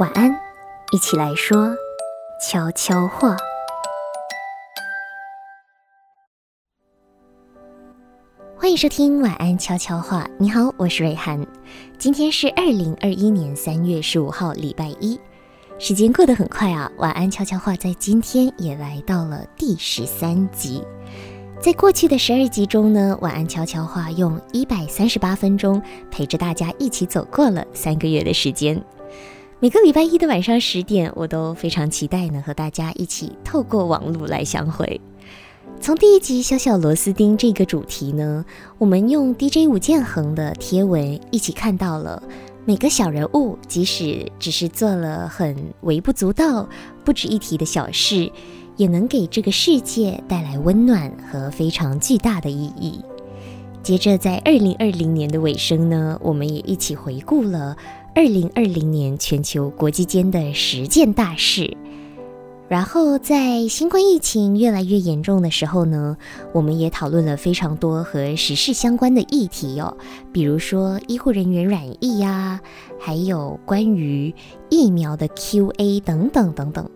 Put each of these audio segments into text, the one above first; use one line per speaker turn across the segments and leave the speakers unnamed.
晚安，一起来说悄悄话。欢迎收听晚安悄悄话。你好，我是瑞涵。今天是二零二一年三月十五号，礼拜一。时间过得很快啊！晚安悄悄话在今天也来到了第十三集。在过去的十二集中呢，晚安悄悄话用一百三十八分钟陪着大家一起走过了三个月的时间。每个礼拜一的晚上十点，我都非常期待能和大家一起透过网络来相会。从第一集小小螺丝钉这个主题呢，我们用 DJ 吴建衡的贴文一起看到了每个小人物，即使只是做了很微不足道、不值一提的小事。也能给这个世界带来温暖和非常巨大的意义。接着，在二零二零年的尾声呢，我们也一起回顾了二零二零年全球国际间的十件大事。然后，在新冠疫情越来越严重的时候呢，我们也讨论了非常多和时事相关的议题哟，比如说医护人员染疫呀，还有关于疫苗的 Q&A 等等等等。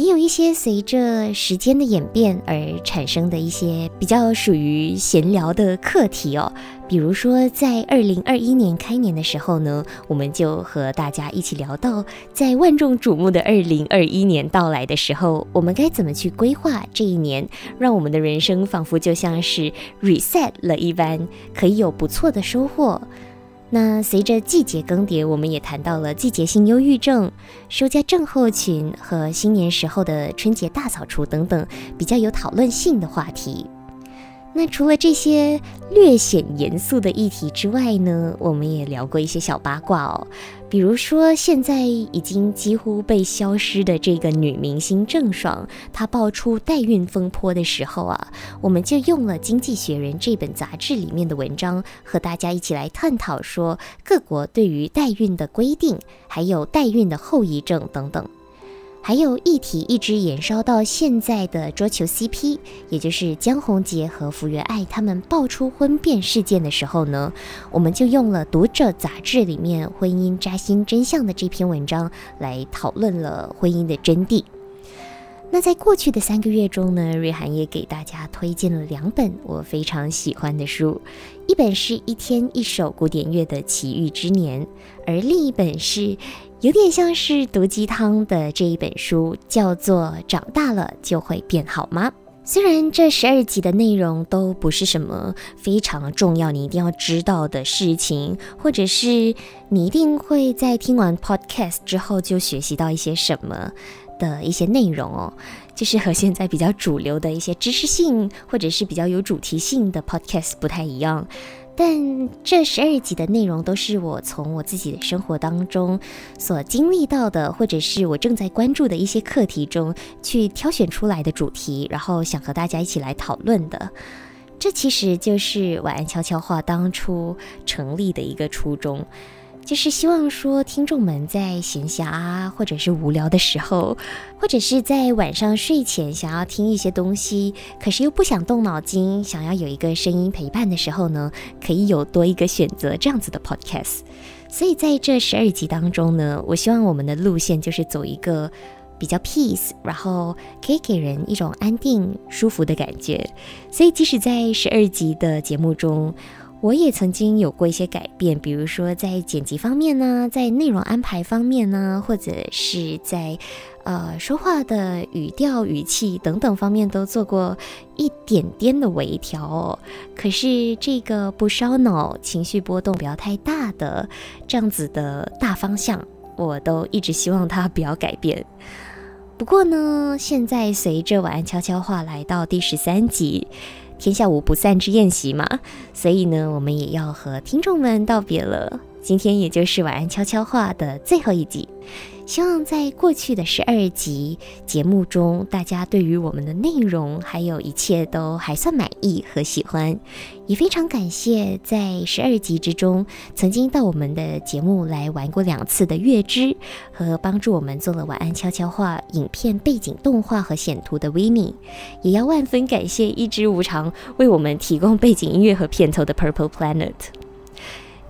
也有一些随着时间的演变而产生的一些比较属于闲聊的课题哦，比如说在二零二一年开年的时候呢，我们就和大家一起聊到，在万众瞩目的二零二一年到来的时候，我们该怎么去规划这一年，让我们的人生仿佛就像是 reset 了一般，可以有不错的收获。那随着季节更迭，我们也谈到了季节性忧郁症、休假症候群和新年时候的春节大扫除等等比较有讨论性的话题。那除了这些略显严肃的议题之外呢，我们也聊过一些小八卦哦，比如说现在已经几乎被消失的这个女明星郑爽，她爆出代孕风波的时候啊，我们就用了《经济学人》这本杂志里面的文章，和大家一起来探讨说各国对于代孕的规定，还有代孕的后遗症等等。还有议题一直延烧到现在的桌球 CP，也就是江宏杰和福原爱他们爆出婚变事件的时候呢，我们就用了《读者》杂志里面《婚姻扎心真相》的这篇文章来讨论了婚姻的真谛。那在过去的三个月中呢，瑞涵也给大家推荐了两本我非常喜欢的书，一本是一天一首古典乐的奇遇之年，而另一本是。有点像是毒鸡汤的这一本书，叫做《长大了就会变好吗》。虽然这十二集的内容都不是什么非常重要，你一定要知道的事情，或者是你一定会在听完 podcast 之后就学习到一些什么的一些内容哦，就是和现在比较主流的一些知识性或者是比较有主题性的 podcast 不太一样。但这十二集的内容都是我从我自己的生活当中所经历到的，或者是我正在关注的一些课题中去挑选出来的主题，然后想和大家一起来讨论的。这其实就是晚安悄悄话当初成立的一个初衷。就是希望说，听众们在闲暇啊或者是无聊的时候，或者是在晚上睡前想要听一些东西，可是又不想动脑筋，想要有一个声音陪伴的时候呢，可以有多一个选择这样子的 podcast。所以在这十二集当中呢，我希望我们的路线就是走一个比较 peace，然后可以给人一种安定舒服的感觉。所以即使在十二集的节目中，我也曾经有过一些改变，比如说在剪辑方面呢，在内容安排方面呢，或者是在呃说话的语调、语气等等方面都做过一点点的微调哦。可是这个不烧脑、情绪波动不要太大的这样子的大方向，我都一直希望它不要改变。不过呢，现在随着晚安悄悄话来到第十三集。天下无不散之宴席嘛，所以呢，我们也要和听众们道别了。今天也就是晚安悄悄话的最后一集。希望在过去的十二集节目中，大家对于我们的内容还有一切都还算满意和喜欢，也非常感谢在十二集之中曾经到我们的节目来玩过两次的月之和帮助我们做了晚安悄悄话影片背景动画和显图的 Winnie，也要万分感谢一之无常为我们提供背景音乐和片头的 Purple Planet。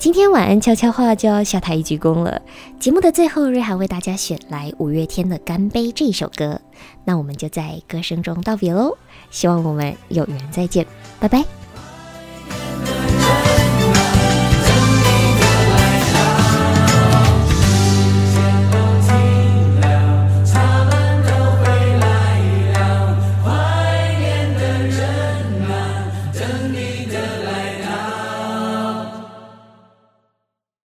今天晚安悄悄话就要下台一鞠躬了。节目的最后，瑞涵为大家选来五月天的《干杯》这首歌。那我们就在歌声中道别喽，希望我们有缘再见，拜拜。